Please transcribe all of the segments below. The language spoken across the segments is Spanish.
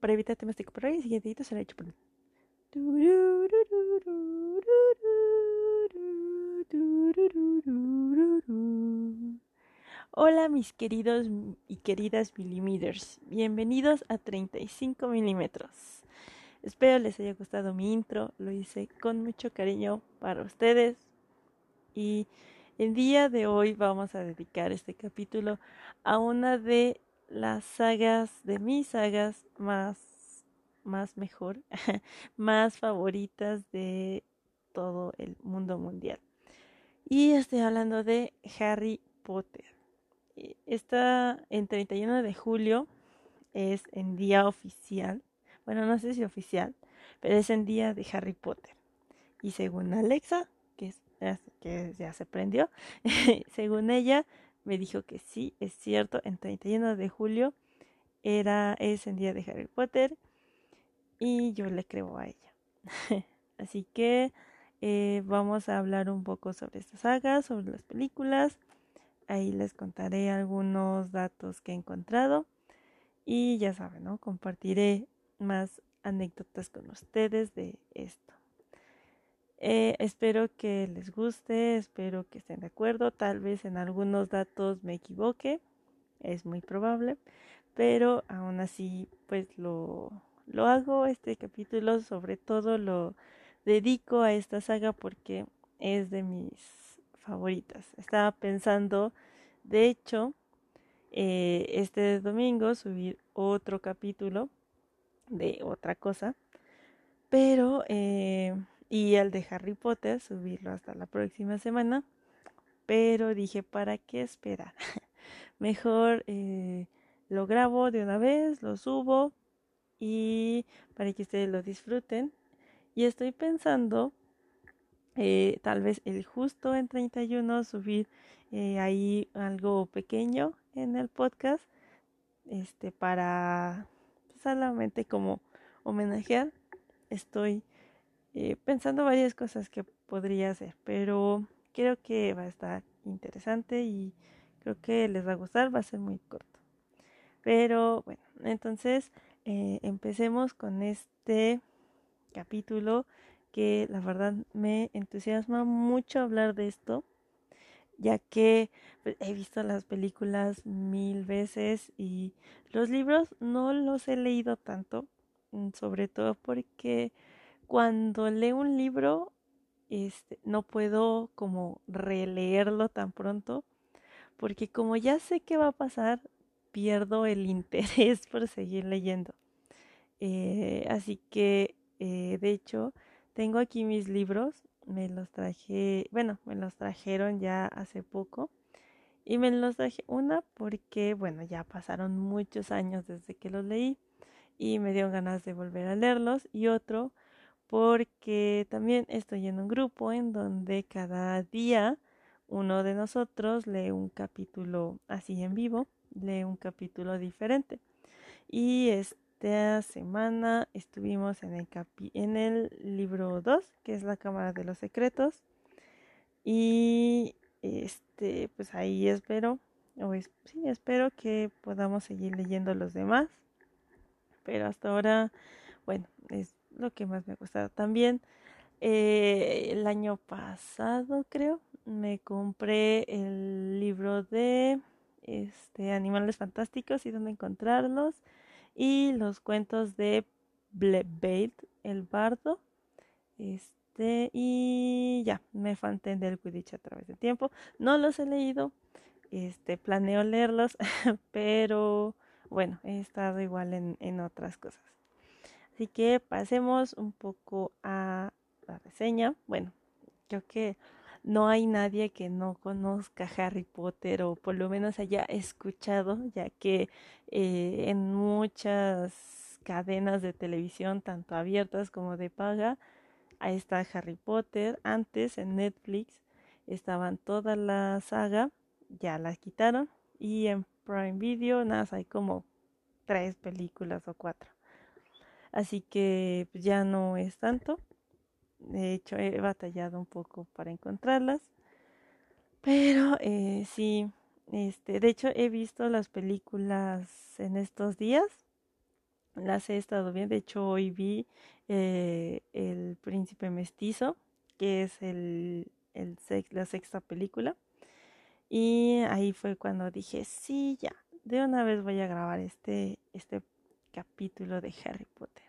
para evitar temas de copyright, el siguiente edito será hecho por Hola mis queridos y queridas millimeters, bienvenidos a 35 milímetros. Espero les haya gustado mi intro, lo hice con mucho cariño para ustedes. Y el día de hoy vamos a dedicar este capítulo a una de las sagas, de mis sagas más, más mejor, más favoritas de todo el mundo mundial. Y estoy hablando de Harry Potter. Está en 31 de julio, es en día oficial. Bueno, no sé si oficial, pero es en día de Harry Potter. Y según Alexa, que, es, que ya se prendió, según ella, me dijo que sí, es cierto, en 31 de julio era, es en día de Harry Potter y yo le creo a ella. Así que eh, vamos a hablar un poco sobre esta saga, sobre las películas Ahí les contaré algunos datos que he encontrado. Y ya saben, ¿no? Compartiré más anécdotas con ustedes de esto. Eh, espero que les guste, espero que estén de acuerdo. Tal vez en algunos datos me equivoque, es muy probable, pero aún así, pues lo, lo hago. Este capítulo, sobre todo, lo dedico a esta saga porque es de mis favoritas. Estaba pensando, de hecho, eh, este domingo subir otro capítulo de otra cosa, pero, eh, y el de Harry Potter, subirlo hasta la próxima semana, pero dije, ¿para qué esperar? Mejor eh, lo grabo de una vez, lo subo y para que ustedes lo disfruten. Y estoy pensando eh, tal vez el justo en 31 subir eh, ahí algo pequeño en el podcast este para solamente como homenajear estoy eh, pensando varias cosas que podría hacer pero creo que va a estar interesante y creo que les va a gustar va a ser muy corto. Pero bueno entonces empecemos con este capítulo que la verdad me entusiasma mucho hablar de esto, ya que pues, he visto las películas mil veces y los libros no los he leído tanto, mm, sobre todo porque cuando leo un libro este, no puedo como releerlo tan pronto, porque como ya sé qué va a pasar, pierdo el interés por seguir leyendo. Eh, así que, eh, de hecho, tengo aquí mis libros, me los traje, bueno, me los trajeron ya hace poco. Y me los traje una porque, bueno, ya pasaron muchos años desde que los leí y me dio ganas de volver a leerlos. Y otro porque también estoy en un grupo en donde cada día uno de nosotros lee un capítulo así en vivo, lee un capítulo diferente. Y esta semana estuvimos en el, en el libro 2, que es la Cámara de los Secretos. Y este, pues ahí espero, o sí, espero que podamos seguir leyendo los demás. Pero hasta ahora, bueno, es lo que más me ha gustado. También eh, el año pasado, creo, me compré el libro de este, Animales Fantásticos y dónde encontrarlos y los cuentos de Blebeit, el bardo. Este, y ya, me falté del Quidditch a través del tiempo. No los he leído, este, planeo leerlos, pero bueno, he estado igual en, en otras cosas. Así que pasemos un poco a la reseña. Bueno, creo que no hay nadie que no conozca Harry Potter o por lo menos haya escuchado, ya que eh, en muchas cadenas de televisión, tanto abiertas como de paga, ahí está Harry Potter. Antes en Netflix estaban toda la saga, ya la quitaron. Y en Prime Video, nada, hay como tres películas o cuatro. Así que pues, ya no es tanto. De hecho, he batallado un poco para encontrarlas. Pero eh, sí, este, de hecho he visto las películas en estos días. las he estado viendo. De hecho, hoy vi eh, El Príncipe Mestizo, que es el, el la sexta película. Y ahí fue cuando dije, sí, ya, de una vez voy a grabar este, este capítulo de Harry Potter.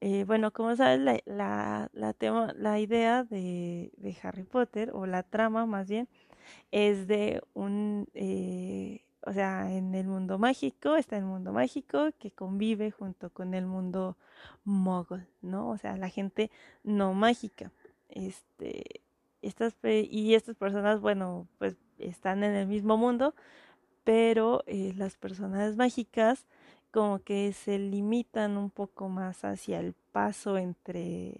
Eh, bueno, como sabes, la, la, tema, la idea de, de, Harry Potter, o la trama más bien, es de un, eh, o sea, en el mundo mágico, está el mundo mágico que convive junto con el mundo mogul, ¿no? O sea, la gente no mágica. Este, estas, y estas personas, bueno, pues están en el mismo mundo, pero eh, las personas mágicas como que se limitan un poco más hacia el paso entre,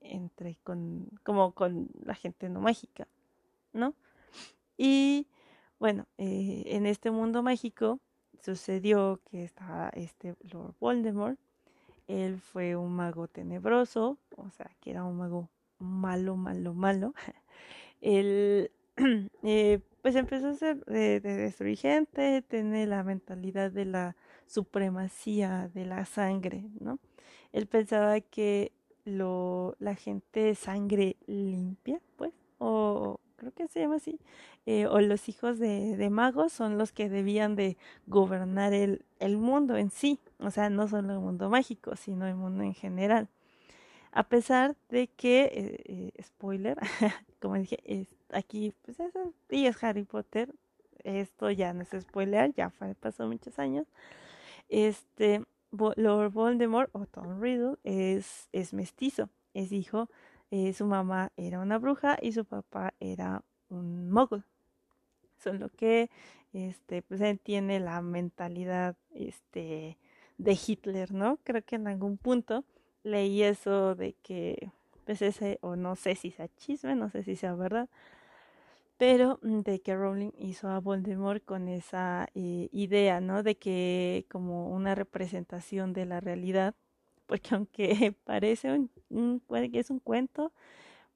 entre con, como con la gente no mágica, ¿no? Y bueno, eh, en este mundo mágico sucedió que estaba este Lord Voldemort. Él fue un mago tenebroso, o sea, que era un mago malo, malo, malo. Él eh, pues empezó a ser de, de destruir gente, tiene la mentalidad de la supremacía de la sangre, ¿no? Él pensaba que lo, la gente de sangre limpia, pues, o creo que se llama así, eh, o los hijos de, de, magos son los que debían de gobernar el, el mundo en sí, o sea, no solo el mundo mágico, sino el mundo en general. A pesar de que, eh, eh, spoiler, como dije, aquí, pues eso, y es Harry Potter, esto ya no es spoiler, ya fue, pasó muchos años. Este, Lord Voldemort o Tom Riddle es, es mestizo, es hijo eh, su mamá era una bruja y su papá era un mogul. Solo que este, pues tiene la mentalidad este, de Hitler, ¿no? Creo que en algún punto leí eso de que, pues ese, o no sé si sea chisme, no sé si sea verdad, pero mm, de que Rowling hizo a Voldemort con esa eh, idea, ¿no? De que como una representación de la realidad porque aunque parece un, que es un cuento,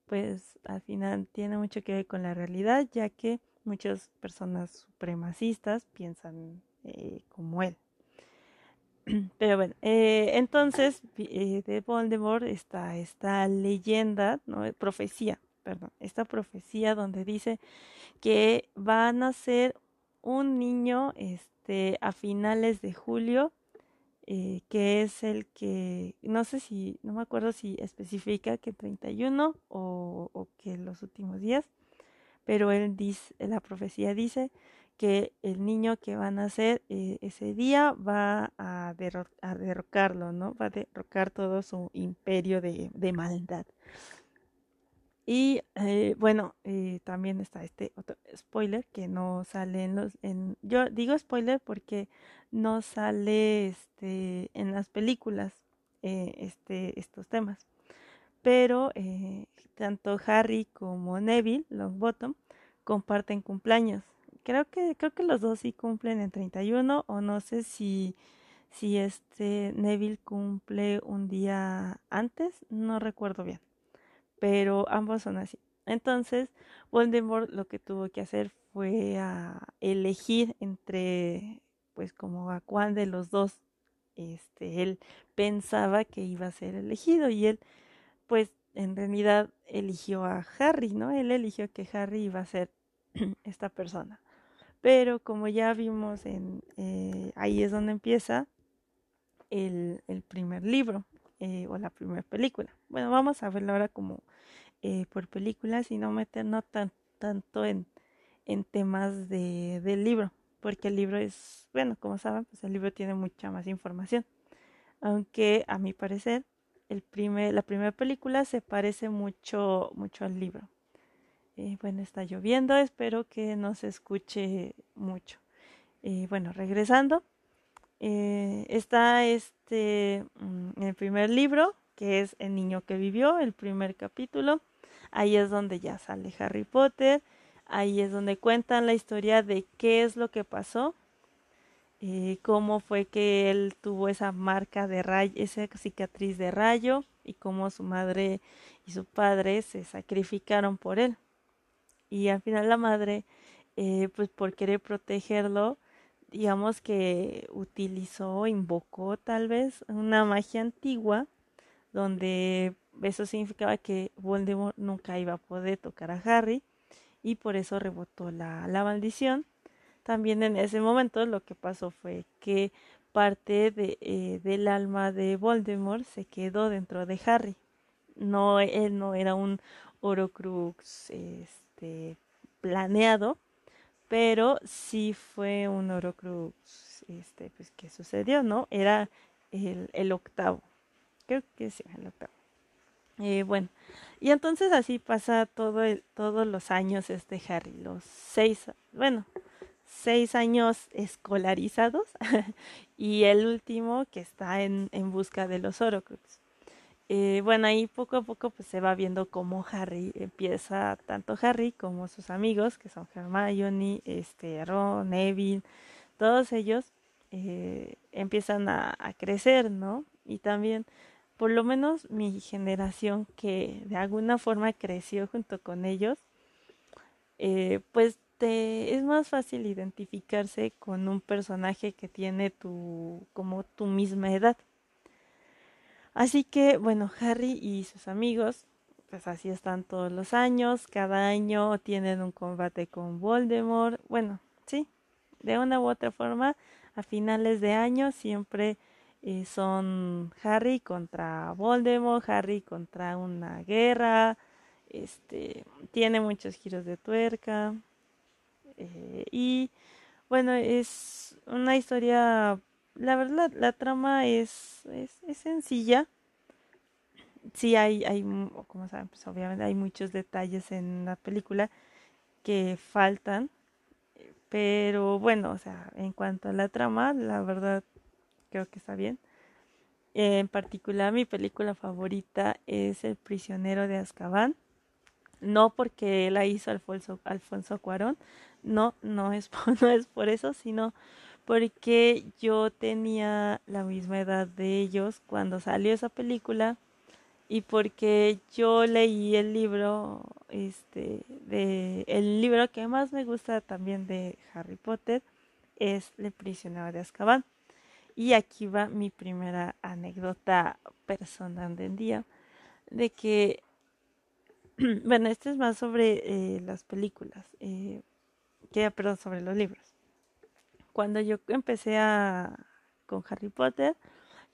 pues al final tiene mucho que ver con la realidad, ya que muchas personas supremacistas piensan eh, como él. Pero bueno, eh, entonces de Voldemort está esta leyenda, no profecía, perdón, esta profecía donde dice que va a nacer un niño este, a finales de julio eh, que es el que, no sé si, no me acuerdo si especifica que 31 o, o que los últimos días, pero él dice, la profecía dice que el niño que va a nacer eh, ese día va a, a, derrocarlo, ¿no? Va a derrocar todo su imperio de, de maldad. Y eh, bueno, eh, también está este otro spoiler que no sale en los... En, yo digo spoiler porque no sale este, en las películas eh, este, estos temas. Pero tanto Harry como Neville, Longbottom, comparten cumpleaños. Creo que, creo que los dos sí cumplen en 31 o no sé si, si este Neville cumple un día antes, no recuerdo bien pero ambos son así. Entonces, Voldemort lo que tuvo que hacer fue a elegir entre, pues como a cuál de los dos, este, él pensaba que iba a ser elegido y él, pues en realidad eligió a Harry, ¿no? Él eligió que Harry iba a ser esta persona. Pero como ya vimos en, eh, ahí es donde empieza el, el primer libro eh, o la primera película. Bueno, vamos a verlo ahora como eh, por películas y no meternos tan, tanto en, en temas de, del libro, porque el libro es, bueno, como saben, pues el libro tiene mucha más información. Aunque a mi parecer, el primer, la primera película se parece mucho, mucho al libro. Eh, bueno, está lloviendo, espero que no se escuche mucho. Bueno, regresando, eh, está este, mm, el primer libro, que es El niño que vivió, el primer capítulo. Ahí es donde ya sale Harry Potter. Ahí es donde cuentan la historia de qué es lo que pasó, eh, cómo fue que él tuvo esa marca de rayo, esa cicatriz de rayo y cómo su madre y su padre se sacrificaron por él. Y al final la madre, eh, pues por querer protegerlo, digamos que utilizó, invocó tal vez una magia antigua donde eso significaba que Voldemort nunca iba a poder tocar a Harry y por eso rebotó la, la maldición. También en ese momento lo que pasó fue que parte de, eh, del alma de Voldemort se quedó dentro de Harry. No, él no era un Horocrux este, planeado, pero sí fue un Horocrux este, pues, que sucedió, ¿no? Era el, el octavo. Creo que sí, el octavo. Eh, bueno, y entonces así pasa todo todos los años este Harry, los seis, bueno, seis años escolarizados y el último que está en, en busca de los Horocrux. Eh, bueno, ahí poco a poco pues se va viendo cómo Harry empieza, tanto Harry como sus amigos, que son Hermione, este, Ron, Neville, todos ellos eh, empiezan a, crecer, ¿no? Y también por lo menos mi generación que de alguna forma creció junto con ellos, eh, pues te, es más fácil identificarse con un personaje que tiene tu, como tu misma edad. Así que, bueno, Harry y sus amigos, pues así están todos los años, cada año tienen un combate con Voldemort, bueno, sí, de una u otra forma, a finales de año siempre eh, son Harry contra Voldemort, Harry contra una guerra, este, tiene muchos giros de tuerca eh, y bueno, es una historia, la verdad, la trama es, es, es sencilla. Sí hay, hay, como saben, pues obviamente hay muchos detalles en la película que faltan, pero bueno, o sea, en cuanto a la trama, la verdad creo que está bien. En particular, mi película favorita es El prisionero de Azkaban. No porque la hizo Alfonso, Alfonso Cuarón, no, no es, no es por eso, sino porque yo tenía la misma edad de ellos cuando salió esa película y porque yo leí el libro, este, de, el libro que más me gusta también de Harry Potter es El prisionero de Azkaban. Y aquí va mi primera anécdota personal del día, de que, bueno, esto es más sobre eh, las películas, eh, que, perdón, sobre los libros. Cuando yo empecé a, con Harry Potter,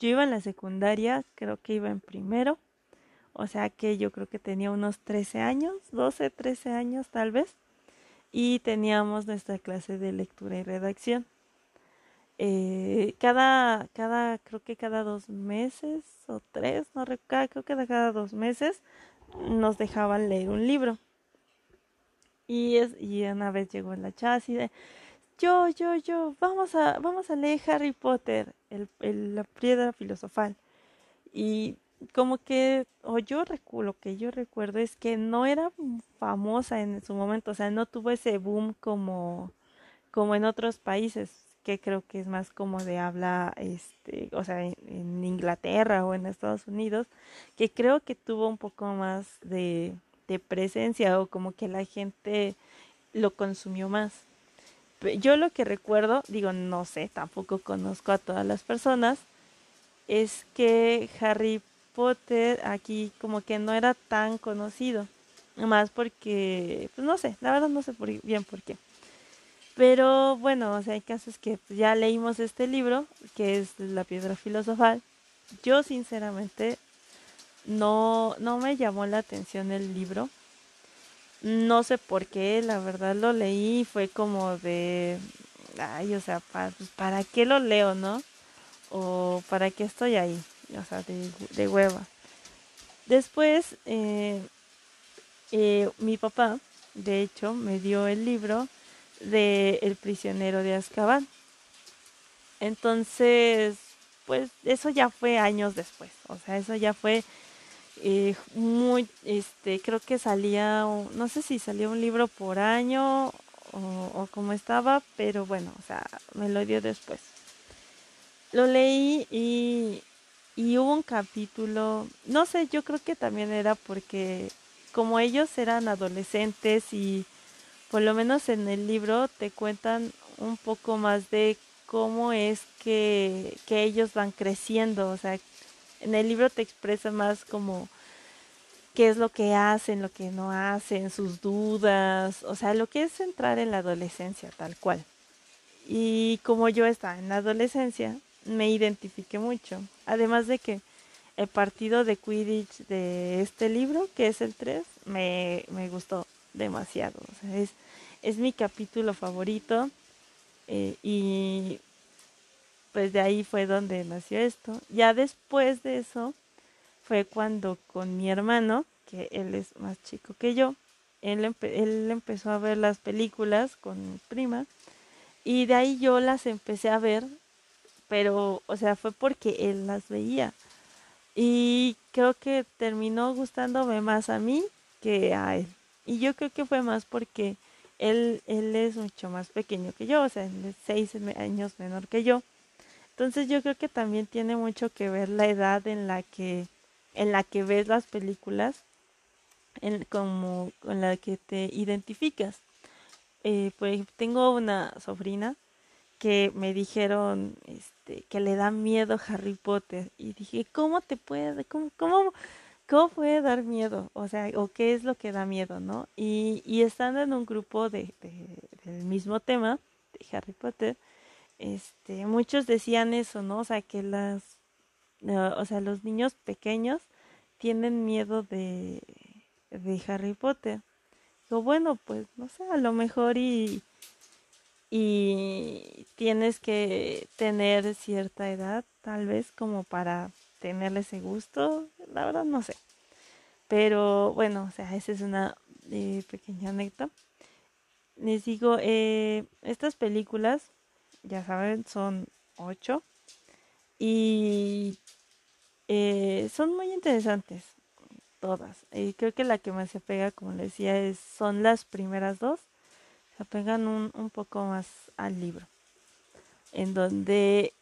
yo iba en la secundaria, creo que iba en primero, o sea que yo creo que tenía unos 13 años, 12, 13 años tal vez, y teníamos nuestra clase de lectura y redacción eh, cada, cada, creo que cada dos meses o tres, no recuerdo, creo que cada dos meses nos dejaban leer un libro. Y, es, y una vez llegó la chasis de, yo, yo, yo, vamos a, vamos a leer Harry Potter, el, el, la piedra filosofal. Y como que, o yo lo que yo recuerdo es que no era famosa en su momento, o sea, no tuvo ese boom como, como en otros países que creo que es más como de habla, este, o sea, en, Inglaterra o en Estados Unidos, que creo que tuvo un poco más de, de presencia o como que la gente lo consumió más. Yo lo que recuerdo, digo, no sé, tampoco conozco a todas las personas, es que Harry Potter aquí como que no era tan conocido, más porque, pues no sé, la verdad no sé bien por qué. Pero bueno, o sea, hay casos que ya leímos este libro, que es La piedra filosofal. Yo sinceramente no, no me llamó la atención el libro. No sé por qué, la verdad lo leí y fue como de, ay, o sea, para, pues, ¿para qué lo leo, no? O ¿para qué estoy ahí? O sea, de, de hueva. Después, eh, eh, mi papá, de hecho, me dio el libro de El prisionero de Azkaban. Entonces, pues eso ya fue años después, o sea, eso ya fue eh, muy, este, creo que salía, no sé si salía un libro por año o, o como estaba, pero bueno, o sea, me lo dio después. Lo leí y, y hubo un capítulo, no sé, yo creo que también era porque como ellos eran adolescentes y por lo menos en el libro te cuentan un poco más de cómo es que, que ellos van creciendo. O sea, en el libro te expresa más como qué es lo que hacen, lo que no hacen, sus dudas, o sea, lo que es entrar en la adolescencia tal cual. Y como yo estaba en la adolescencia, me identifiqué mucho. Además de que el partido de Quidditch de este libro, que es el 3, me, me gustó demasiado. Es, es mi capítulo favorito. Eh, y pues de ahí fue donde nació esto. Ya después de eso fue cuando con mi hermano, que él es más chico que yo, él, él empezó a ver las películas con mi prima y de ahí yo las empecé a ver, pero, o sea, fue porque él las veía. Y creo que terminó gustándome más a mí que a él. Y yo creo que fue más porque él, él es mucho más pequeño que yo, o sea, él es seis años menor que yo. Entonces yo creo que también tiene mucho que ver la edad en la que, en la que ves las películas, en, como con la que te identificas eh, pues tengo una sobrina que me dijeron este, que le da miedo Harry Potter y dije, ¿cómo te puede, cómo, cómo, cómo puede dar miedo? O sea, o qué es lo que da miedo, ¿no? Y, y estando en un grupo de, del mismo tema, de Harry Potter, este, muchos decían eso, ¿no? O sea, que las, o sea, los niños pequeños tienen miedo de, de Harry Potter bueno, pues no sé, a lo mejor y, y tienes que tener cierta edad, tal vez, como para tenerle ese gusto, la verdad no sé. Pero bueno, o sea, esa es una eh, pequeña anécdota. Les digo, eh, estas películas, ya saben, son ocho y eh, son muy interesantes todas. Y creo que la que más se pega, como les decía, es, son las primeras dos. Se apegan un, un poco más al libro. En donde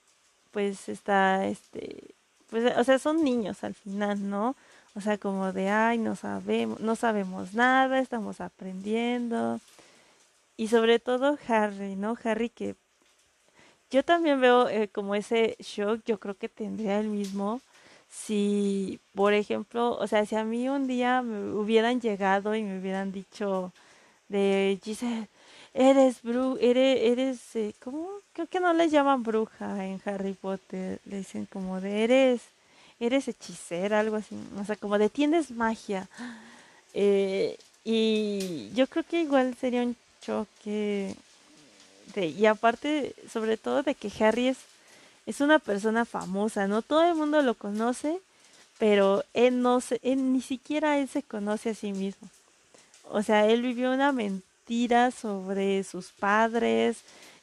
pues está este pues o sea son niños al final no o sea como de ay no sabemos no sabemos nada estamos aprendiendo y sobre todo Harry no Harry que yo también veo eh, como ese shock yo creo que tendría el mismo si, por ejemplo, o sea, si a mí un día me hubieran llegado y me hubieran dicho de Giselle, eres bru, eres, eres, eh, ¿cómo? Creo que no le llaman bruja en Harry Potter, le dicen como de eres, eres hechicera, algo así, o sea, como de tienes magia. Eh, y yo creo que igual sería un choque de, y aparte, sobre todo de que Harry es es una persona famosa, ¿no? Todo el mundo lo conoce, pero él no se, él, ni siquiera él se conoce a sí mismo. O sea, él vivió una mentira sobre sus padres,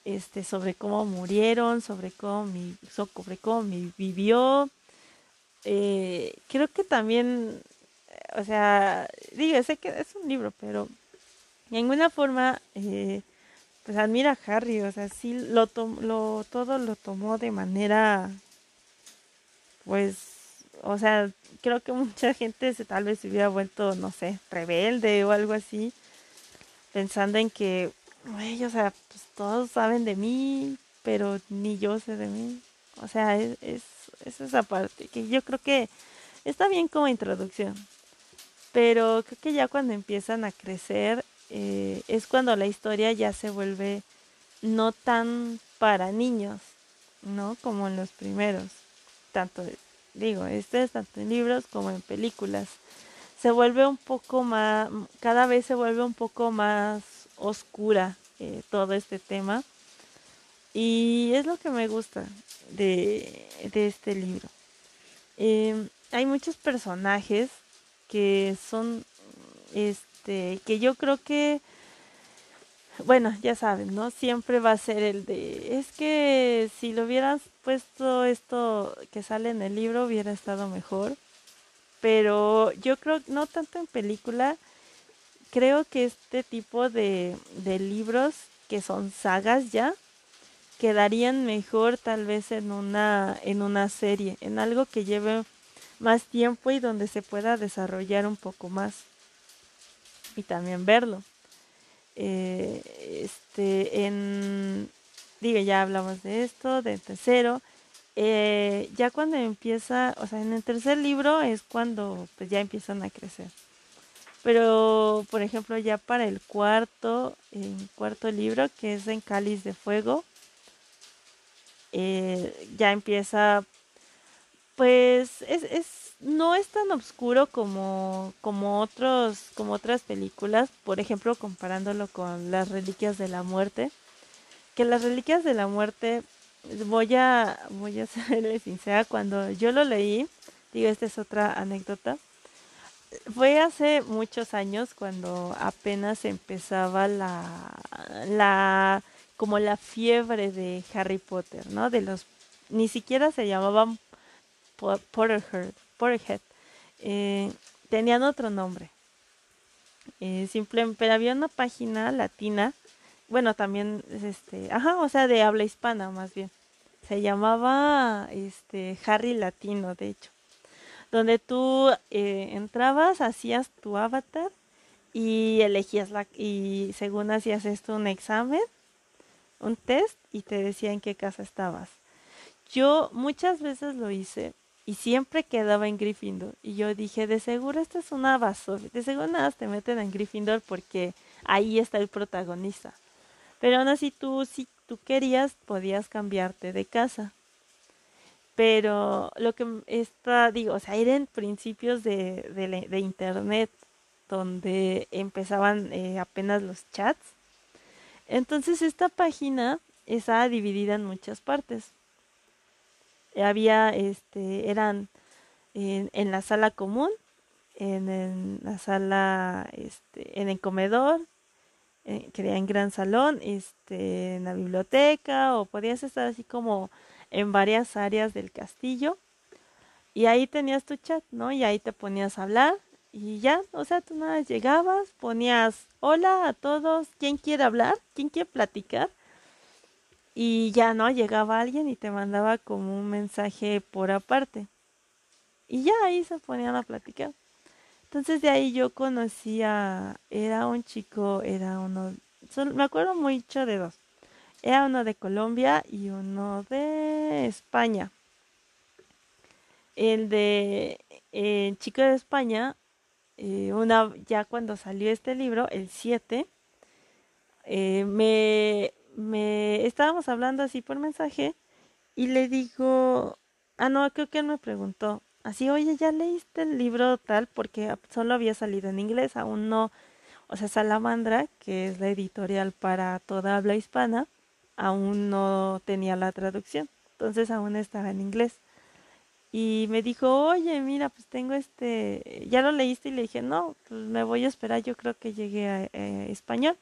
este, sobre cómo murieron, sobre cómo, mi, sobre cómo vivió. Eh, creo que también, o sea, digo, sé que es un libro, pero en alguna forma eh, pues admira a Harry, o sea, sí lo, lo todo lo tomó de manera pues o sea, creo que mucha gente se tal vez se hubiera vuelto, no sé, rebelde o algo así, pensando en que, güey, o sea, pues todos saben de mí, pero ni yo sé de mí. O sea, es, es, es esa parte que yo creo que está bien como introducción. Pero creo que ya cuando empiezan a crecer eh, es cuando la historia ya se vuelve no tan para niños, ¿no? Como en los primeros. Tanto, digo, este es tanto en libros como en películas. Se vuelve un poco más, cada vez se vuelve un poco más oscura eh, todo este tema. Y es lo que me gusta de, de este libro. Em, hay muchos personajes que son este, que yo creo que, bueno, ya saben, ¿no? Siempre va a ser el de, es que si lo hubieras puesto esto que sale en el libro hubiera estado mejor. Pero yo creo, no tanto en película, creo que este tipo de, de libros que son sagas ya, quedarían mejor tal vez en una, en una serie, en algo que lleve más tiempo y donde se pueda desarrollar un poco más y también verlo. Eh, este, en, digo, ya hablamos de esto, del tercero. Eh, ya cuando empieza, o sea, en el tercer libro es cuando pues ya empiezan a crecer. Pero, por ejemplo, ya para el cuarto, el cuarto libro, que es en Cáliz de Fuego, eh, ya empieza, pues, es, es, no es tan oscuro como, como, otros, como otras películas, por ejemplo, comparándolo con Las Reliquias de la Muerte, que Las Reliquias de la Muerte, voy a, voy a serle sincera, cuando yo lo leí, digo, esta es otra anécdota, fue hace muchos años cuando apenas empezaba la, la, como la fiebre de Harry Potter, ¿no? De los, ni siquiera se llamaban Potterhead, Potterhead. Eh, tenían otro nombre. Eh, simplemente, pero había una página latina, bueno, también, este, ajá, o sea, de habla hispana más bien. Se llamaba, este, Harry Latino, de hecho donde tú eh, entrabas, hacías tu avatar y elegías la y según hacías esto un examen, un test y te decía en qué casa estabas. Yo muchas veces lo hice y siempre quedaba en Gryffindor y yo dije, de seguro esta es una basura, de seguro nada te meten en Gryffindor porque ahí está el protagonista. Pero aún así tú si tú querías podías cambiarte de casa pero lo que está, digo, o sea, eran principios de, de, internet donde empezaban eh, apenas los chats. Entonces esta página estaba dividida en muchas partes. Había, este, eran en, en la sala común, en, en, la sala, este, en el comedor, eh, que en gran salón, este, en la biblioteca, o podías estar así como en varias áreas del castillo. Y ahí tenías tu chat, ¿no? Y ahí te ponías a hablar y ya, o sea, tú nada llegabas, ponías hola a todos, ¿quién quiere hablar? ¿Quién quiere platicar? Y ya, ¿no? Llegaba alguien y te mandaba como un mensaje por aparte. Y ya ahí se ponían a platicar. Entonces de ahí yo conocía, era un chico, era uno, me acuerdo mucho de dos. Era uno de Colombia y uno de España. El de chico de España, eh, una, ya cuando salió este libro, el 7, eh, me, me estábamos hablando así por mensaje y le digo, ah no, creo que él me preguntó, así, oye, ¿ya leíste el libro tal? Porque solo había salido en inglés, aún no, o sea, Salamandra, que es la editorial para toda habla hispana, aún no tenía la traducción, entonces aún estaba en inglés. Y me dijo, oye, mira, pues tengo este, ya lo leíste y le dije, no, pues me voy a esperar, yo creo que llegue a eh, español.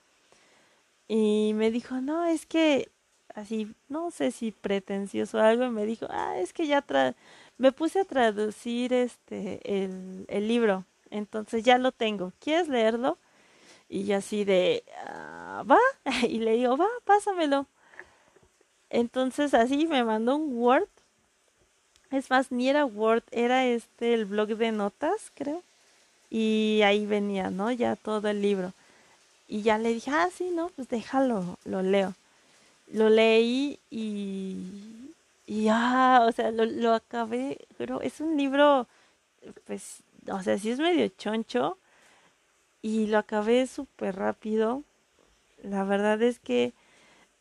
Y me dijo, no, es que así, no sé si pretencioso o algo, y me dijo, ah, es que ya tra me puse a traducir este, el, el libro, entonces ya lo tengo, ¿quieres leerlo? Y yo así de, ah, va, y le digo, va, pásamelo. Entonces así me mandó un Word. Es más, ni era Word, era este el blog de notas, creo. Y ahí venía, ¿no? Ya todo el libro. Y ya le dije, ah, sí, no, pues déjalo, lo leo. Lo leí y, y ah, o sea, lo, lo acabé, pero es un libro, pues, o sea, sí es medio choncho y lo acabé súper rápido. La verdad es que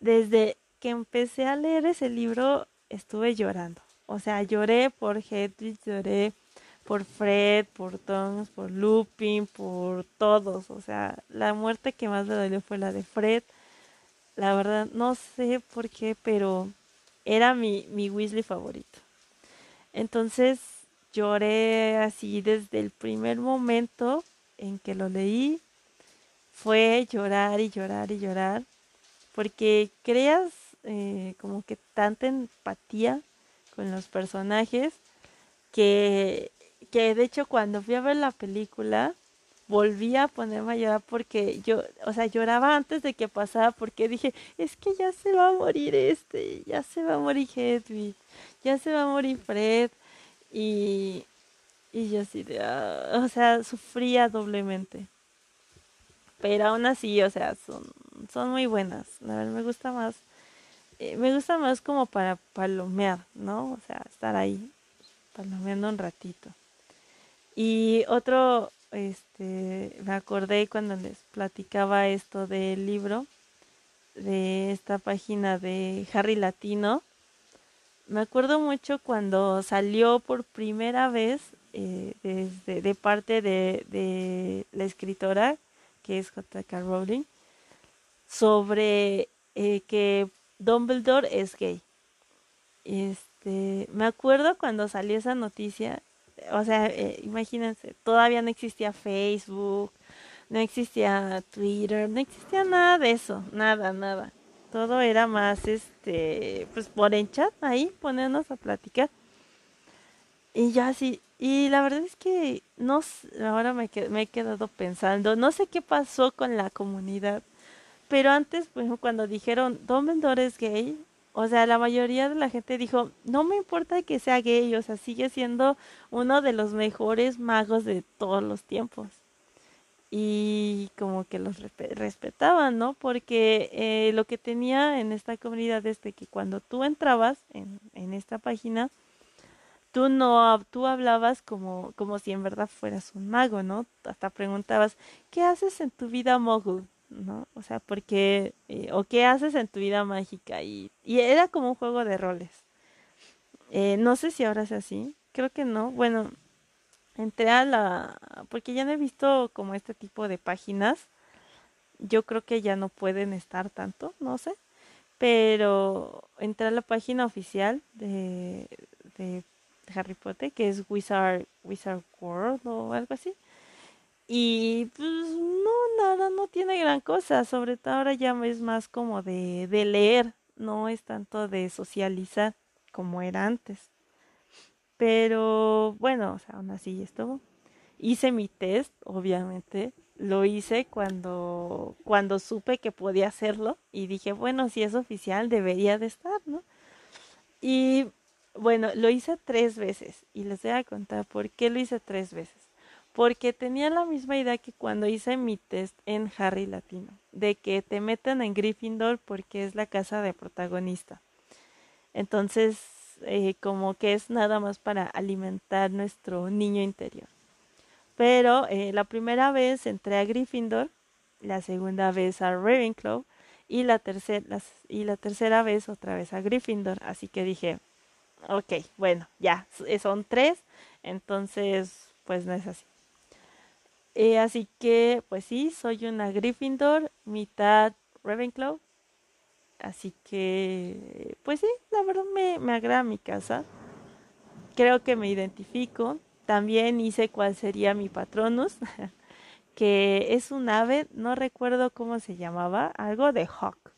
desde que empecé a leer ese libro estuve llorando. O sea, lloré por Hedwig, lloré por Fred, por Tongs, por Lupin, por todos. O sea, la muerte que más me dolió fue la de Fred. La verdad, no sé por qué, pero era mi, mi Weasley favorito. Entonces lloré así desde el primer momento en que lo leí. Fue llorar y llorar y llorar. Porque creas eh, como que tanta empatía con los personajes que, que de hecho cuando fui a ver la película volví a ponerme a llorar porque yo, o sea, lloraba antes de que pasara porque dije, es que ya se va a morir este, ya se va a morir Hedwig, ya se va a morir Fred y, y yo así de, ah, o sea, sufría doblemente. Pero aún así, o sea, son, son muy buenas. A ver, me gusta más eh, me gusta más como para palomear, ¿no? O sea, estar ahí palomeando un ratito. Y otro, este, me acordé cuando les platicaba esto del libro, de esta página de Harry Latino. Me acuerdo mucho cuando salió por primera vez eh, desde, de parte de, la escritora, que es J.K. Rowling, sobre eh, que Dumbledore es gay. Este, me acuerdo cuando salió esa noticia, o sea, eh, imagínense, todavía no existía Facebook, no existía Twitter, no existía nada de eso, nada, nada. Todo era más, este, pues por en chat, ahí, ponernos a platicar. Y ya así, y la verdad es que no, ahora me, me he quedado pensando, no sé qué pasó con la comunidad pero antes, cuando dijeron Dumbledore es gay, o sea, la mayoría de la gente dijo, no me importa que sea gay, o sea, sigue siendo uno de los mejores magos de todos los tiempos. Y como que los respetaban, ¿no? Porque eh, lo que tenía en esta comunidad es de que cuando tú entrabas en, en esta página, tú no, tú hablabas como, como si en verdad fueras un mago, ¿no? Hasta preguntabas, ¿qué haces en tu vida mogul? ¿No? O sea, porque, eh, o qué haces en tu vida mágica y, y era como un juego de roles. Eh, no sé si ahora es así, creo que no. Bueno, entré a la, porque ya no he visto como este tipo de páginas. Yo creo que ya no pueden estar tanto, no sé. Pero entré a la página oficial de, de Harry Potter, que es Wizard, Wizard World o algo así. Y pues no, nada, no tiene gran cosa. Sobre todo ahora ya es más como de, de leer, no es tanto de socializar como era antes. Pero bueno, o sea, aún así estuvo. Hice mi test, obviamente. Lo hice cuando, cuando supe que podía hacerlo. Y dije, bueno, si es oficial, debería de estar, ¿no? Y bueno, lo hice tres veces. Y les voy a contar por qué lo hice tres veces porque tenía la misma idea que cuando hice mi test en Harry Latino, de que te meten en Gryffindor porque es la casa de protagonista. Entonces, eh, como que es nada más para alimentar nuestro niño interior. Pero eh, la primera vez entré a Gryffindor, la segunda vez a Ravenclaw y la, tercera y la tercera vez otra vez a Gryffindor. Así que dije, ok, bueno, ya, son tres, entonces pues no es así. Eh, así que, pues sí, soy una Gryffindor, mitad Ravenclaw. Así que, pues sí, la verdad me, me agrada mi casa. Creo que me identifico. También hice cuál sería mi patronus, que es un ave, no recuerdo cómo se llamaba, algo de hawk,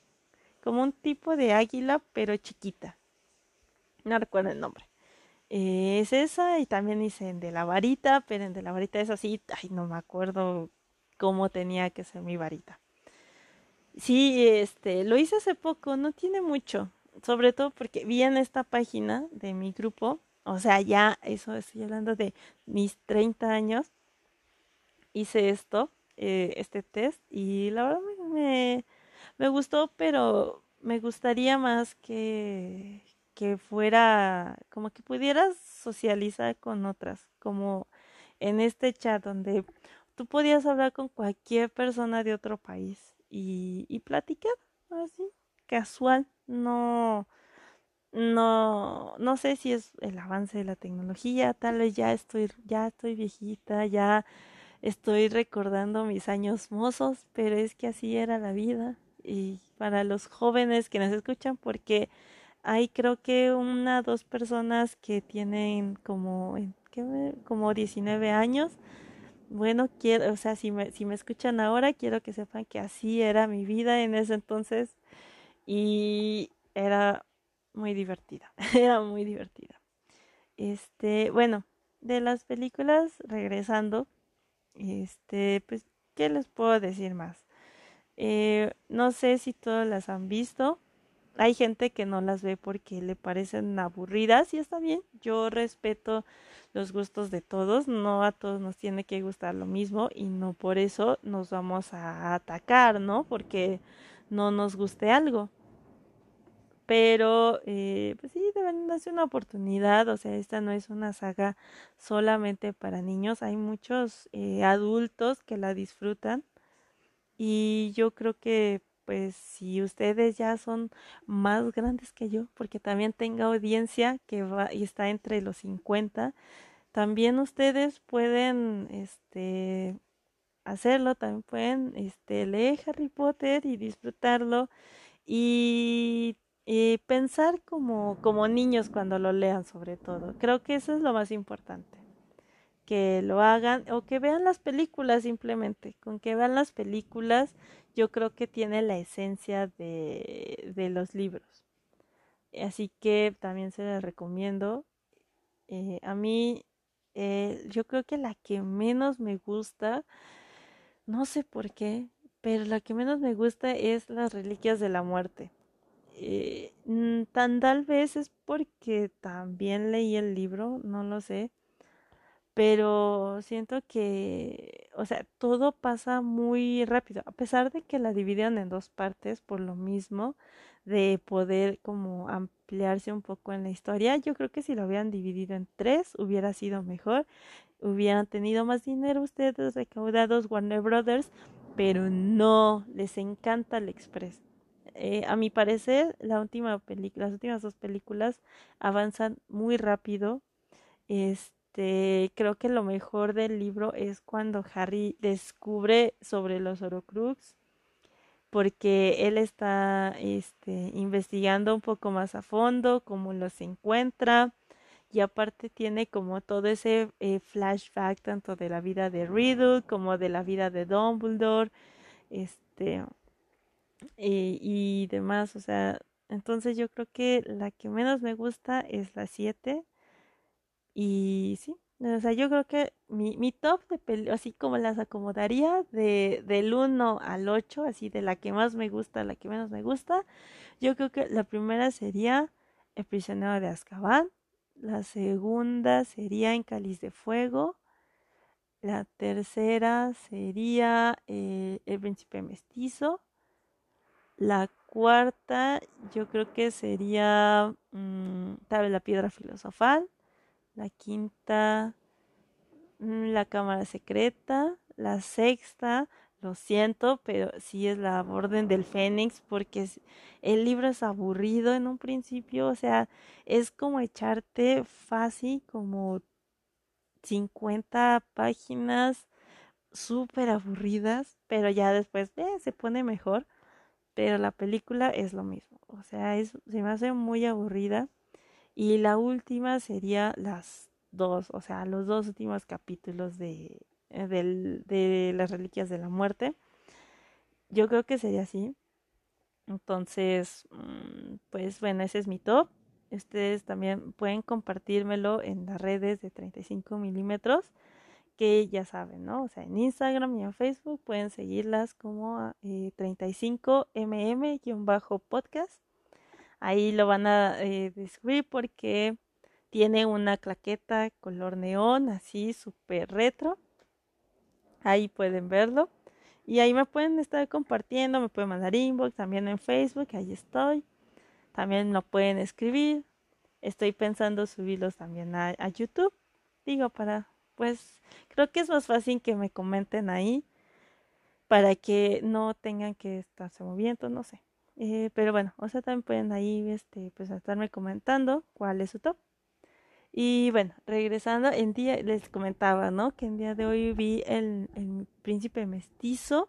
como un tipo de águila, pero chiquita. No recuerdo el nombre. Es esa y también hice en de la varita, pero en de la varita es así, ay, no me acuerdo cómo tenía que ser mi varita. Sí, este, lo hice hace poco, no tiene mucho, sobre todo porque vi en esta página de mi grupo, o sea, ya eso estoy hablando de mis 30 años, hice esto, eh, este test y la verdad me, me gustó, pero me gustaría más que, que fuera, como que pudieras socializar con otras, como en este chat donde tú podías hablar con cualquier persona de otro país y, y platicar así, casual, no, no, no sé si es el avance de la tecnología, tal vez ya estoy, ya estoy viejita, ya estoy recordando mis años mozos, pero es que así era la vida y para los jóvenes que nos escuchan, porque hay creo que una, dos personas que tienen como, ¿qué, como 19 años. Bueno, quiero, o sea, si me, si me escuchan ahora, quiero que sepan que así era mi vida en ese entonces y era muy divertida, era muy divertida. Este, bueno, de las películas, regresando, este, pues, ¿qué les puedo decir más? Eh, no sé si todas las han visto, hay gente que no las ve porque le parecen aburridas y está bien. Yo respeto los gustos de todos, no a todos nos tiene que gustar lo mismo y no por eso nos vamos a atacar, ¿no? Porque no nos guste algo. pero eh, pues sí, deben darse una oportunidad, o sea, esta no es una saga solamente para niños, hay muchos eh, adultos que la disfrutan y yo creo que pues si ustedes ya son más grandes que yo, porque también tengo audiencia que va y está entre los 50, también ustedes pueden este hacerlo, también pueden este leer Harry Potter y disfrutarlo y, y pensar como como niños cuando lo lean sobre todo. Creo que eso es lo más importante que lo hagan o que vean las películas simplemente. Con que vean las películas yo creo que tiene la esencia de, de los libros. Así que también se les recomiendo. Eh, a mí eh, yo creo que la que menos me gusta, no sé por qué, pero la que menos me gusta es las reliquias de la muerte. Eh, tan tal vez es porque también leí el libro, no lo sé pero siento que, o sea, todo pasa muy rápido, a pesar de que la dividieron en dos partes por lo mismo de poder como ampliarse un poco en la historia. Yo creo que si lo hubieran dividido en tres hubiera sido mejor, hubieran tenido más dinero ustedes recaudados Warner Brothers, pero no, les encanta el Express. Eh, a mi parecer, la última las últimas dos películas avanzan muy rápido. Este este, creo que lo mejor del libro es cuando Harry descubre sobre los Horocrux, porque él está este, investigando un poco más a fondo cómo los encuentra y aparte tiene como todo ese eh, flashback tanto de la vida de Riddle como de la vida de Dumbledore, este y, demás, o sea, entonces yo creo que la que menos me gusta es la 7 y sí, o sea, yo creo que mi, mi top de películas, así como las acomodaría de, del 1 al 8, así de la que más me gusta a la que menos me gusta, yo creo que la primera sería El prisionero de Azkaban, la segunda sería En Cáliz de Fuego, la tercera sería eh, El príncipe mestizo, la cuarta yo creo que sería mmm, tal la piedra filosofal, la quinta, mm, la cámara secreta, la sexta, lo siento, pero sí es la orden del Fénix porque el libro es aburrido en un principio, o sea, es como echarte fácil como 50 páginas súper aburridas, pero ya después eh, se pone mejor, pero la película es lo mismo, o sea, es, se me hace muy aburrida y la última sería las dos, o sea, los dos últimos capítulos de, eh, de las reliquias de la muerte. Yo creo que sería así. Entonces, mm, pues bueno, ese es mi top. Ustedes también pueden compartírmelo en las redes de 35 milímetros, que ya saben, ¿no? O sea, en Instagram y en Facebook pueden seguirlas como eh, 35mm-podcast. Ahí lo van a eh, descubrir porque tiene una claqueta color neón, así súper retro. Ahí pueden verlo. Y ahí me pueden estar compartiendo, me pueden mandar inbox, también en Facebook, ahí estoy. También lo pueden escribir. Estoy pensando subirlos también a, a YouTube. Digo, para, pues, creo que es más fácil que me comenten ahí para que no tengan que estarse moviendo, no sé. Eh, pero bueno, o sea, también pueden ahí este, pues estarme comentando cuál es su top. Y bueno, regresando, en día les comentaba, ¿no? Que en día de hoy vi el, el príncipe mestizo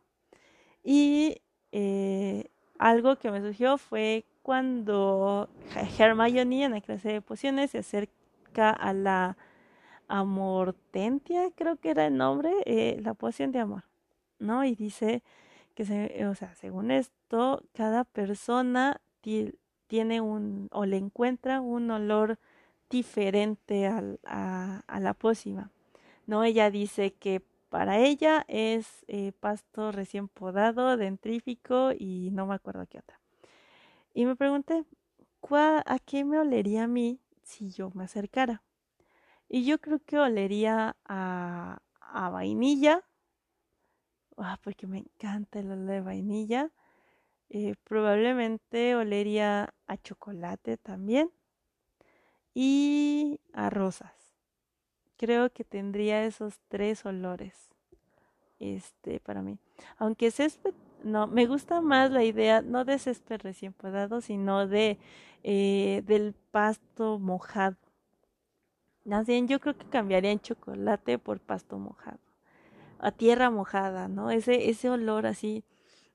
y eh, algo que me surgió fue cuando Hermione en la clase de pociones se acerca a la amortentia, creo que era el nombre, eh, la poción de amor, ¿no? Y dice que, se, o sea, según esto, cada persona tiene un, o le encuentra un olor diferente a, la pócima, ¿no? Ella dice que para ella es eh, pasto recién podado, dentrífico y no me acuerdo qué otra. Y me pregunté, ¿a qué me olería a mí si yo me acercara? Y yo creo que olería a, a vainilla, Ah, porque me encanta el olor de vainilla. Eh, probablemente olería a chocolate también y a rosas. Creo que tendría esos tres olores. Este, para mí. Aunque césped, no, me gusta más la idea, no de césped recién podado, sino de eh, del pasto mojado. Más bien, yo creo que cambiaría en chocolate por pasto mojado. A tierra mojada, ¿no? Ese, ese olor así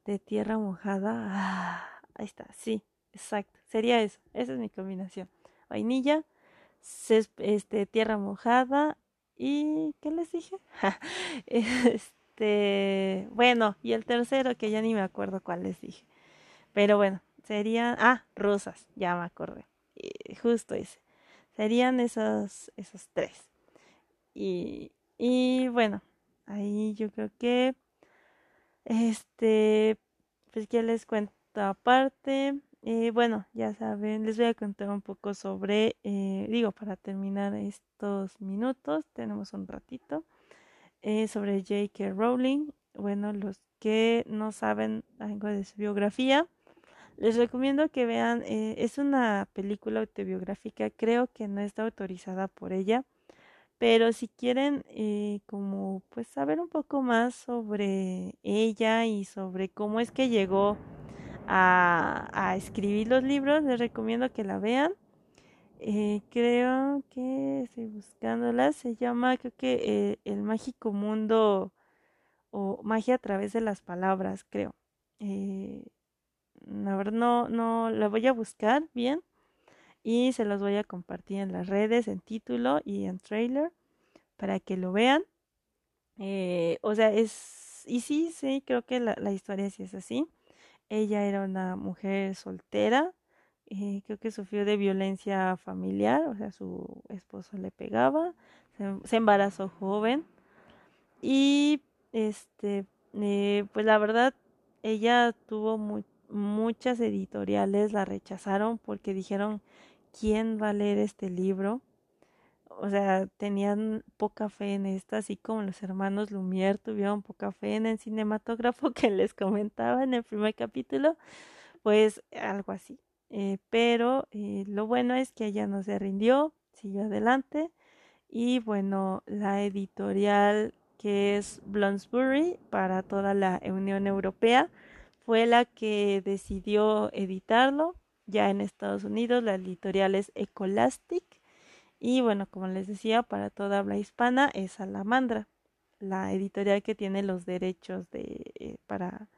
de tierra mojada. Ah, ahí está, sí, exacto. Sería eso. Esa es mi combinación. Vainilla, este, tierra mojada y ¿qué les dije? este, bueno, y el tercero que ya ni me acuerdo cuál les dije. Pero bueno, serían, ah, rosas, ya me acordé. justo ese. Serían esos, esos tres. Y, y bueno, ahí yo creo que, este, pues ya les cuento aparte. Eh, bueno, ya saben, les voy a contar un poco sobre, eh, digo, para terminar estos minutos, tenemos un ratito, eh, sobre J.K. Rowling. Bueno, los que no saben algo de su biografía, les recomiendo que vean, eh, es una película autobiográfica, creo que no está autorizada por ella, pero si quieren eh, como pues saber un poco más sobre ella y sobre cómo es que llegó a, escribir los libros, les recomiendo que la vean. Eh, creo que estoy buscándola, se llama creo que El mágico mundo o magia a través de las palabras, creo. Eh, a ver, no, no, la voy a buscar bien y se los voy a compartir en las redes, en título y en trailer para que lo vean. Eh, o sea, es, y sí, sí, creo que la, la, historia sí es así. Ella era una mujer soltera, eh, creo que sufrió de violencia familiar, o sea, su esposo le pegaba, se, embarazó joven y este, eh, pues la verdad, ella tuvo muy, muchas editoriales la rechazaron porque dijeron, ¿quién va a leer este libro? O sea, tenían poca fe en esta, así como los hermanos Lumière tuvieron poca fe en el cinematógrafo que les comentaba en el primer capítulo, pues algo así. Eh, pero eh, lo bueno es que ella no se rindió, siguió adelante y bueno, la editorial que es Bloomsbury para toda la Unión Europea, fue la que decidió editarlo. Ya en Estados Unidos la editorial es Ecolastic y bueno, como les decía, para toda habla hispana es Salamandra, la editorial que tiene los derechos de, eh, para,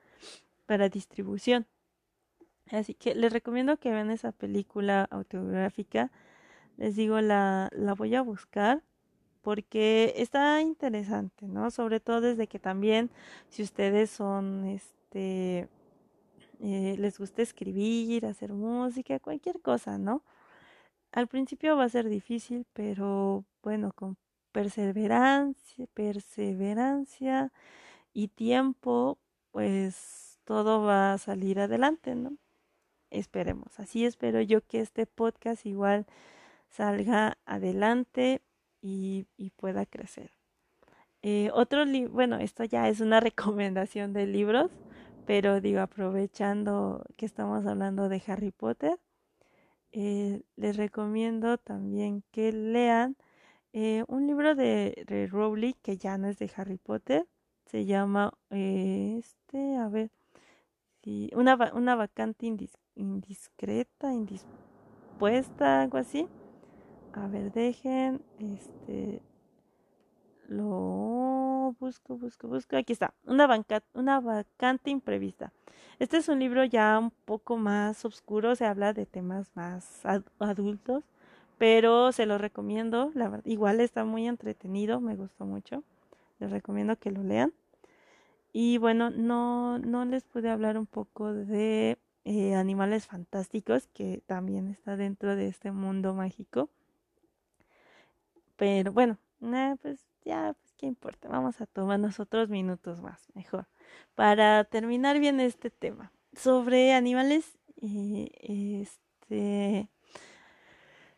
para distribución. Así que les recomiendo que vean esa película autobiográfica. Les digo, la, la voy a buscar porque está interesante, ¿no? Sobre todo desde que también si ustedes son este eh, les gusta escribir, hacer música, cualquier cosa, ¿no? Al principio va a ser difícil, pero bueno, con perseverancia, perseverancia y tiempo, pues todo va a salir adelante, ¿no? Esperemos. Así espero yo que este podcast igual salga adelante y, pueda crecer. Eh, otro libro, bueno, esto ya es una recomendación de libros. Pero digo, aprovechando que estamos hablando de Harry Potter, eh, les recomiendo también que lean eh, un libro de, de, que ya no es de Harry Potter. Se llama, eh, este, a ver, una, una vacante indis, indiscreta, indispuesta, algo así. A ver, dejen, este, lo busco, busco, busco. Aquí está, una, una vacante imprevista. Este es un libro ya un poco más oscuro, se habla de temas más adultos, pero se lo recomiendo. Igual está muy entretenido, me gustó mucho. Les recomiendo que lo lean. Y bueno, no, no les pude hablar un poco de eh, animales fantásticos, que también está dentro de este mundo mágico. Pero bueno, pues ya, pues qué importa, vamos a tomar nosotros minutos más, mejor, para terminar bien este tema. Sobre animales, este,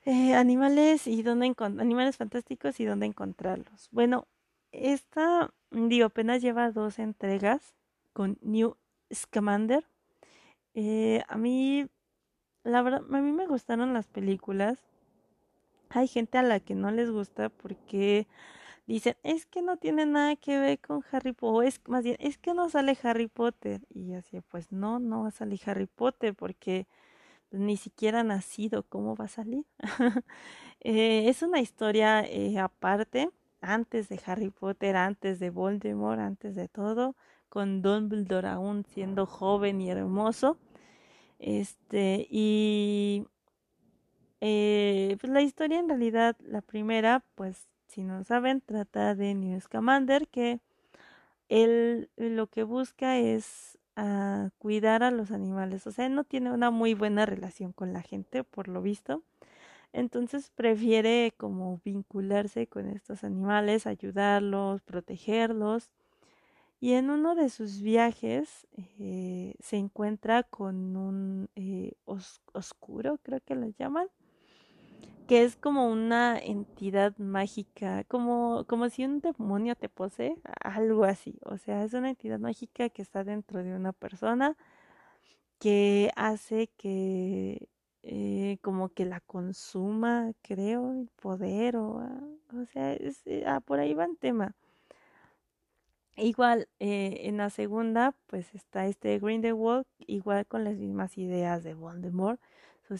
eh, animales y dónde animales fantásticos y dónde encontrarlos. Bueno, esta, digo, apenas lleva dos entregas con New Scamander. Eh, a mí, la verdad, a mí me gustaron las películas. Hay gente a la que no les gusta porque dicen, es que no tiene nada que ver con Harry Potter, o es más bien, es que no sale Harry Potter. Y así, pues no, no va a salir Harry Potter porque ni siquiera ha nacido, ¿cómo va a salir? eh, es una historia eh, aparte, antes de Harry Potter, antes de Voldemort, antes de todo, con Dumbledore aún siendo joven y hermoso. Este, y eh, pues la historia en realidad, la primera, pues si no saben, trata de Newt Scamander, que él lo que busca es uh, cuidar a los animales. O sea, él no tiene una muy buena relación con la gente, por lo visto. Entonces prefiere como vincularse con estos animales, ayudarlos, protegerlos. Y en uno de sus viajes eh, se encuentra con un eh, oscuro, creo que lo llaman, que es como una entidad mágica, como, como si un demonio te posee, algo así. O sea, es una entidad mágica que está dentro de una persona que hace que eh, como que la consuma, creo, el poder o, ah, o sea, es, eh, ah, por ahí va el tema. Igual, eh, en la segunda, pues está este Grindelwald, igual con las mismas ideas de Voldemort,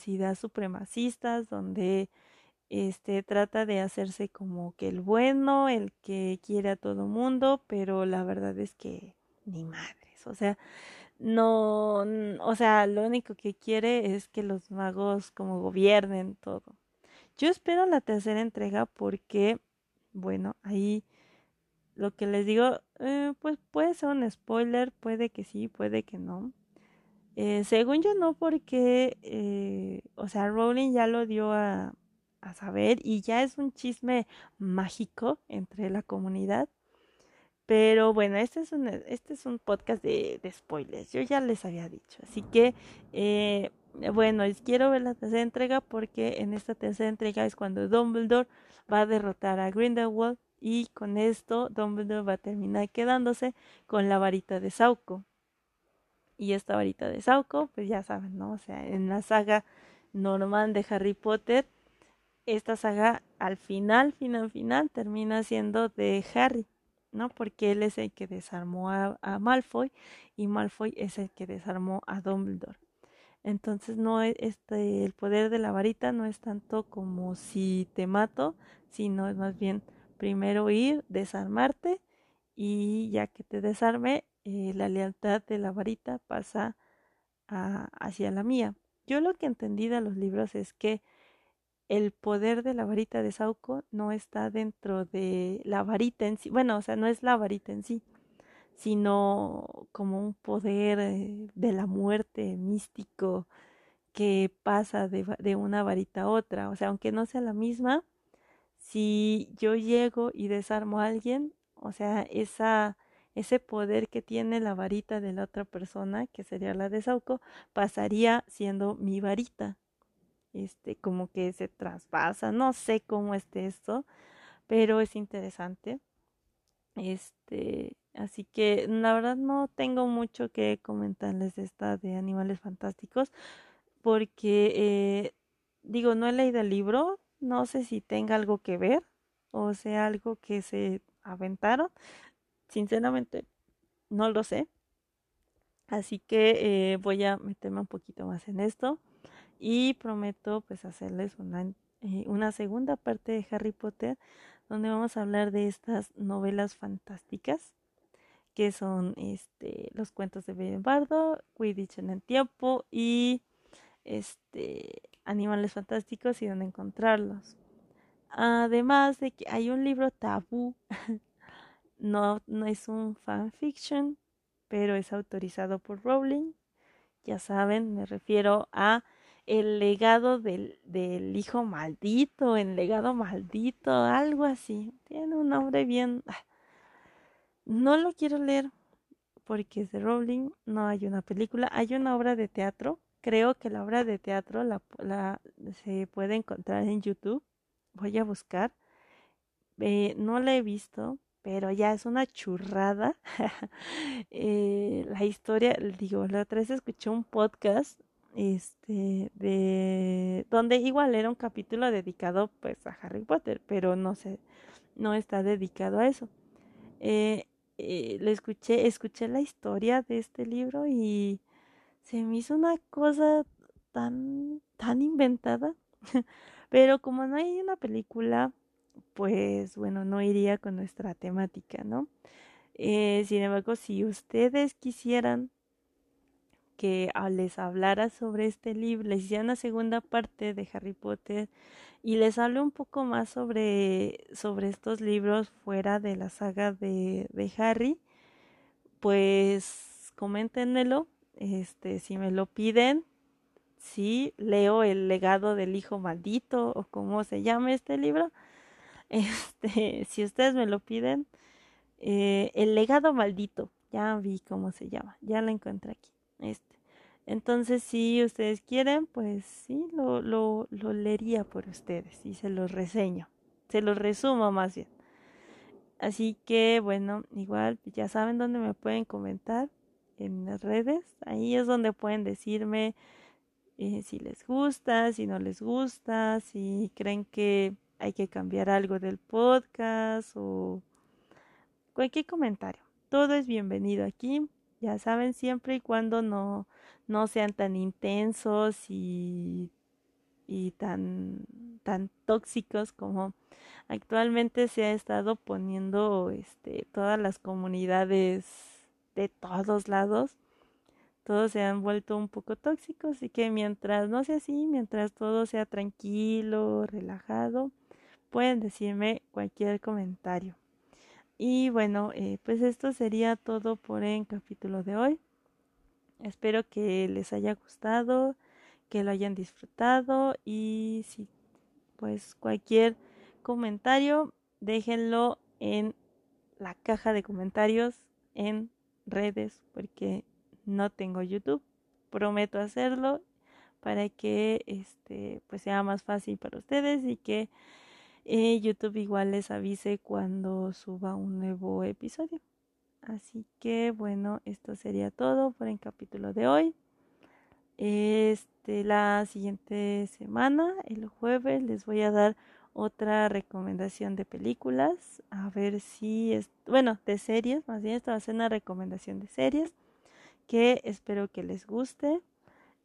ideas supremacistas, donde este trata de hacerse como que el bueno, el que quiere a todo mundo, pero la verdad es que ni madres, o sea, no, o sea, lo único que quiere es que los magos como gobiernen todo. Yo espero la tercera entrega porque, bueno, ahí lo que les digo, eh, pues puede ser un spoiler, puede que sí, puede que no. Eh, según yo no, porque, eh, o sea, Rowling ya lo dio a, a saber y ya es un chisme mágico entre la comunidad. Pero bueno, este es un, este es un podcast de, de spoilers, yo ya les había dicho. Así que, eh, bueno, quiero ver la tercera entrega porque en esta tercera entrega es cuando Dumbledore va a derrotar a Grindelwald y con esto Dumbledore va a terminar quedándose con la varita de Sauco. Y esta varita de Sauco, pues ya saben, ¿no? O sea, en la saga normal de Harry Potter, esta saga al final, final, final termina siendo de Harry, ¿no? Porque él es el que desarmó a, Malfoy y Malfoy es el que desarmó a Dumbledore. Entonces no es este el poder de la varita no es tanto como si te mato, sino es más bien primero ir, desarmarte y ya que te desarme, eh, la lealtad de la varita pasa a, hacia la mía. Yo lo que entendí de los libros es que el poder de la varita de Sauco no está dentro de la varita en sí, bueno, o sea, no es la varita en sí, sino como un poder eh, de la muerte místico que pasa de, de, una varita a otra. O sea, aunque no sea la misma, si yo llego y desarmo a alguien, o sea, esa, ese poder que tiene la varita de la otra persona, que sería la de Sauco, pasaría siendo mi varita este, como que se traspasa, no sé cómo esté esto, pero es interesante. Este, así que la verdad no tengo mucho que comentarles de esta de animales fantásticos, porque eh, digo, no he leído el libro, no sé si tenga algo que ver, o sea, algo que se aventaron, sinceramente no lo sé. Así que eh, voy a meterme un poquito más en esto y prometo pues hacerles una, eh, una segunda parte de Harry Potter donde vamos a hablar de estas novelas fantásticas que son este los cuentos de Bardo, Quidditch en el tiempo y este animales fantásticos y dónde encontrarlos. Además de que hay un libro tabú, no, no es un fanfiction, pero es autorizado por Rowling. Ya saben, me refiero a el legado del, del hijo maldito, el legado maldito, algo así. Tiene un nombre bien... Ah, no lo quiero leer porque es de Rowling, no hay una película, hay una obra de teatro. Creo que la obra de teatro la, la se puede encontrar en YouTube. Voy a buscar. Eh, no la he visto, pero ya es una churrada. Eh, la historia, digo, la otra vez escuché un podcast este de donde igual era un capítulo dedicado pues a Harry Potter pero no sé no está dedicado a eso eh, eh, escuché escuché la historia de este libro y se me hizo una cosa tan tan inventada pero como no hay una película pues bueno no iría con nuestra temática no eh, sin embargo si ustedes quisieran que les hablara sobre este libro, les hiciera una segunda parte de Harry Potter y les hable un poco más sobre, sobre estos libros fuera de la saga de, de Harry, pues coméntenmelo, este, si me lo piden, sí, leo el legado del hijo maldito o como se llama este libro, este, si ustedes me lo piden, eh, el legado maldito, ya vi cómo se llama, ya lo encontré aquí. Este. Entonces, si ustedes quieren, pues sí, lo, lo, lo leería por ustedes y se los reseño. Se los resumo más bien. Así que, bueno, igual ya saben dónde me pueden comentar en las redes. Ahí es donde pueden decirme eh, si les gusta, si no les gusta, si creen que hay que cambiar algo del podcast o cualquier comentario. Todo es bienvenido aquí. Ya saben, siempre y cuando no, no sean tan intensos y, y tan, tan tóxicos como actualmente se ha estado poniendo este, todas las comunidades de todos lados. Todos se han vuelto un poco tóxicos y que mientras no sea así, mientras todo sea tranquilo, relajado, pueden decirme cualquier comentario. Y bueno, eh, pues esto sería todo por el capítulo de hoy. Espero que les haya gustado, que lo hayan disfrutado y si pues cualquier comentario déjenlo en la caja de comentarios en redes porque no tengo YouTube. Prometo hacerlo para que este pues sea más fácil para ustedes y que eh, YouTube igual les avise cuando suba un nuevo episodio. Así que bueno, esto sería todo por el capítulo de hoy. Este, la siguiente semana, el jueves, les voy a dar otra recomendación de películas. A ver si es, bueno, de series, más bien esta va a ser una recomendación de series que espero que les guste.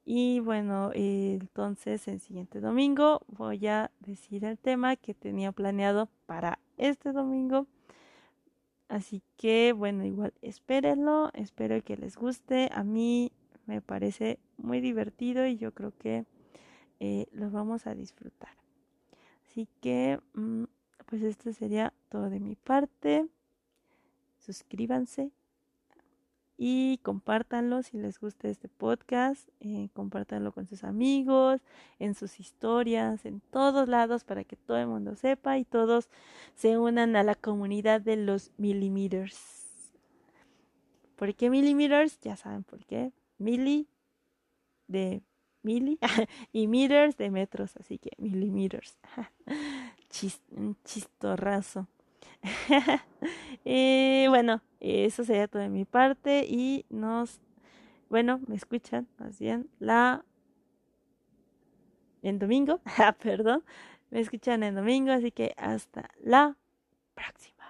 Y bueno, entonces el siguiente domingo voy a decir el tema que tenía planeado para este domingo. Así que bueno, igual espérenlo, espero que les guste. A mí me parece muy divertido y yo creo que eh, lo vamos a disfrutar. Así que mm, pues esto sería todo de mi parte. Suscríbanse y compártanlo si les gusta este podcast, eh, compártanlo con sus amigos, en sus historias, en todos lados para que todo el mundo sepa y todos se unan a la comunidad de los millimeters. ¿Por qué millimeters? Ya saben por qué. Milli de mili y meters de metros, así que millimeters. un chistorrazo. y bueno, eso sería todo de mi parte y nos, bueno, me escuchan más bien la en domingo, ah, perdón, me escuchan en domingo, así que hasta la próxima.